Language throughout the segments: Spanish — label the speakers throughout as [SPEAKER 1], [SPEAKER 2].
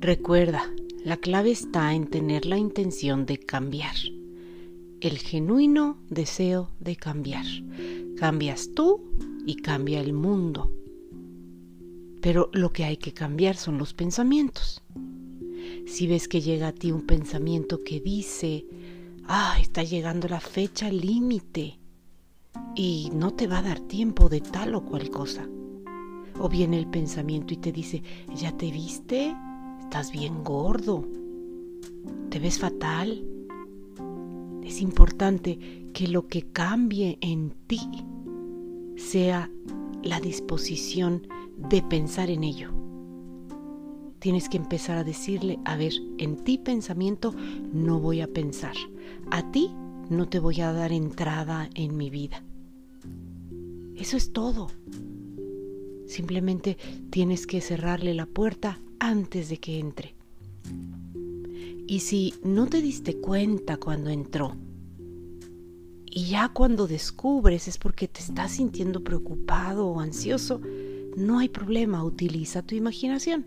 [SPEAKER 1] Recuerda, la clave está en tener la intención de cambiar. El genuino deseo de cambiar. Cambias tú y cambia el mundo. Pero lo que hay que cambiar son los pensamientos. Si ves que llega a ti un pensamiento que dice, ah, está llegando la fecha límite y no te va a dar tiempo de tal o cual cosa. O viene el pensamiento y te dice, ¿ya te viste? Estás bien gordo. ¿Te ves fatal? Es importante que lo que cambie en ti sea la disposición de pensar en ello. Tienes que empezar a decirle, a ver, en ti pensamiento no voy a pensar. A ti no te voy a dar entrada en mi vida. Eso es todo. Simplemente tienes que cerrarle la puerta antes de que entre. Y si no te diste cuenta cuando entró, y ya cuando descubres es porque te estás sintiendo preocupado o ansioso, no hay problema, utiliza tu imaginación.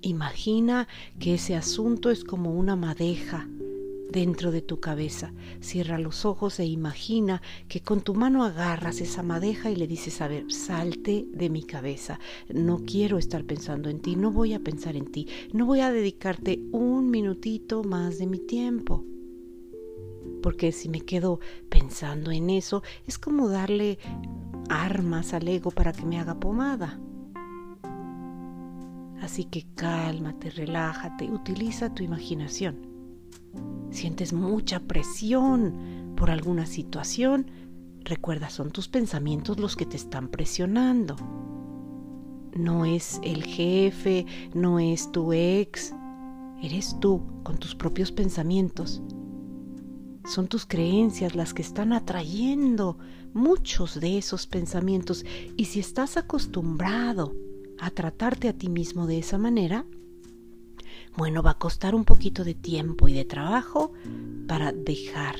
[SPEAKER 1] Imagina que ese asunto es como una madeja dentro de tu cabeza. Cierra los ojos e imagina que con tu mano agarras esa madeja y le dices, a ver, salte de mi cabeza. No quiero estar pensando en ti, no voy a pensar en ti, no voy a dedicarte un minutito más de mi tiempo. Porque si me quedo pensando en eso, es como darle armas al ego para que me haga pomada. Así que cálmate, relájate, utiliza tu imaginación. Sientes mucha presión por alguna situación, recuerda, son tus pensamientos los que te están presionando. No es el jefe, no es tu ex, eres tú con tus propios pensamientos. Son tus creencias las que están atrayendo muchos de esos pensamientos y si estás acostumbrado a tratarte a ti mismo de esa manera, bueno, va a costar un poquito de tiempo y de trabajo para dejar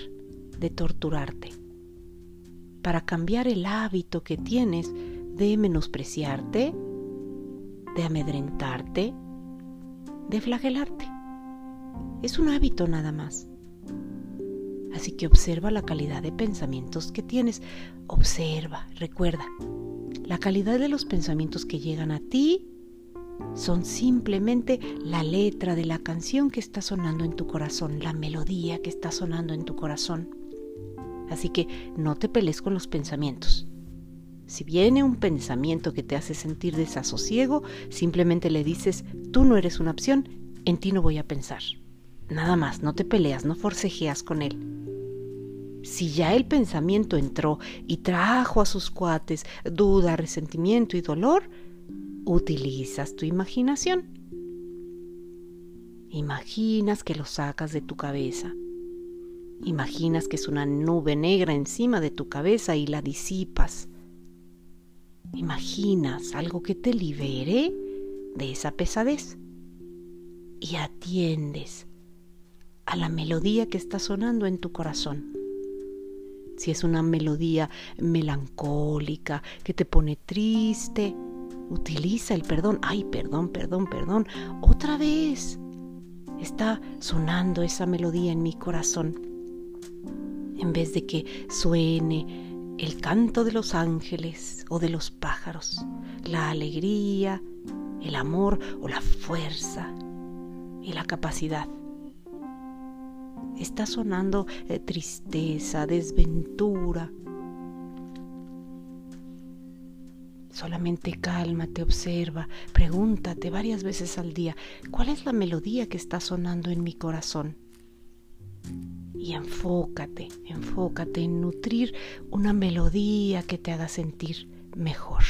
[SPEAKER 1] de torturarte, para cambiar el hábito que tienes de menospreciarte, de amedrentarte, de flagelarte. Es un hábito nada más. Así que observa la calidad de pensamientos que tienes. Observa, recuerda, la calidad de los pensamientos que llegan a ti son simplemente la letra de la canción que está sonando en tu corazón, la melodía que está sonando en tu corazón. Así que no te pelees con los pensamientos. Si viene un pensamiento que te hace sentir desasosiego, simplemente le dices, tú no eres una opción, en ti no voy a pensar. Nada más, no te peleas, no forcejeas con él. Si ya el pensamiento entró y trajo a sus cuates duda, resentimiento y dolor, utilizas tu imaginación. Imaginas que lo sacas de tu cabeza. Imaginas que es una nube negra encima de tu cabeza y la disipas. Imaginas algo que te libere de esa pesadez. Y atiendes a la melodía que está sonando en tu corazón. Si es una melodía melancólica que te pone triste, utiliza el perdón. Ay, perdón, perdón, perdón. Otra vez está sonando esa melodía en mi corazón. En vez de que suene el canto de los ángeles o de los pájaros, la alegría, el amor o la fuerza y la capacidad está sonando eh, tristeza, desventura. Solamente cálmate, observa, pregúntate varias veces al día, ¿cuál es la melodía que está sonando en mi corazón? Y enfócate, enfócate en nutrir una melodía que te haga sentir mejor.